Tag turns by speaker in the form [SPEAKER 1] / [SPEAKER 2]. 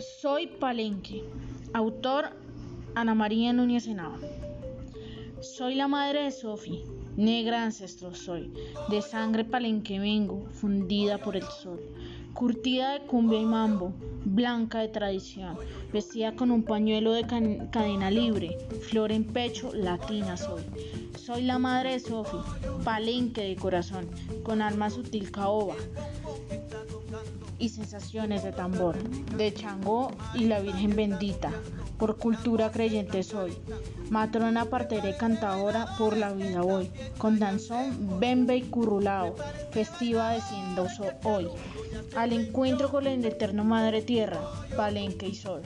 [SPEAKER 1] Soy Palenque. Autor Ana María Núñez Henao. Soy la madre de Sofi, negra ancestro soy, de sangre palenque vengo, fundida por el sol, curtida de cumbia y mambo, blanca de tradición, vestida con un pañuelo de cadena libre, flor en pecho, latina soy. Soy la madre de Sofi, palenque de corazón, con alma sutil caoba, y sensaciones de tambor, de Changó y la Virgen bendita. Por cultura creyente soy, matrona partera y cantadora, por la vida voy, con danzón, bembe y currulao, festiva desciendo hoy, al encuentro con el eterno Madre Tierra, Palenque y Sol.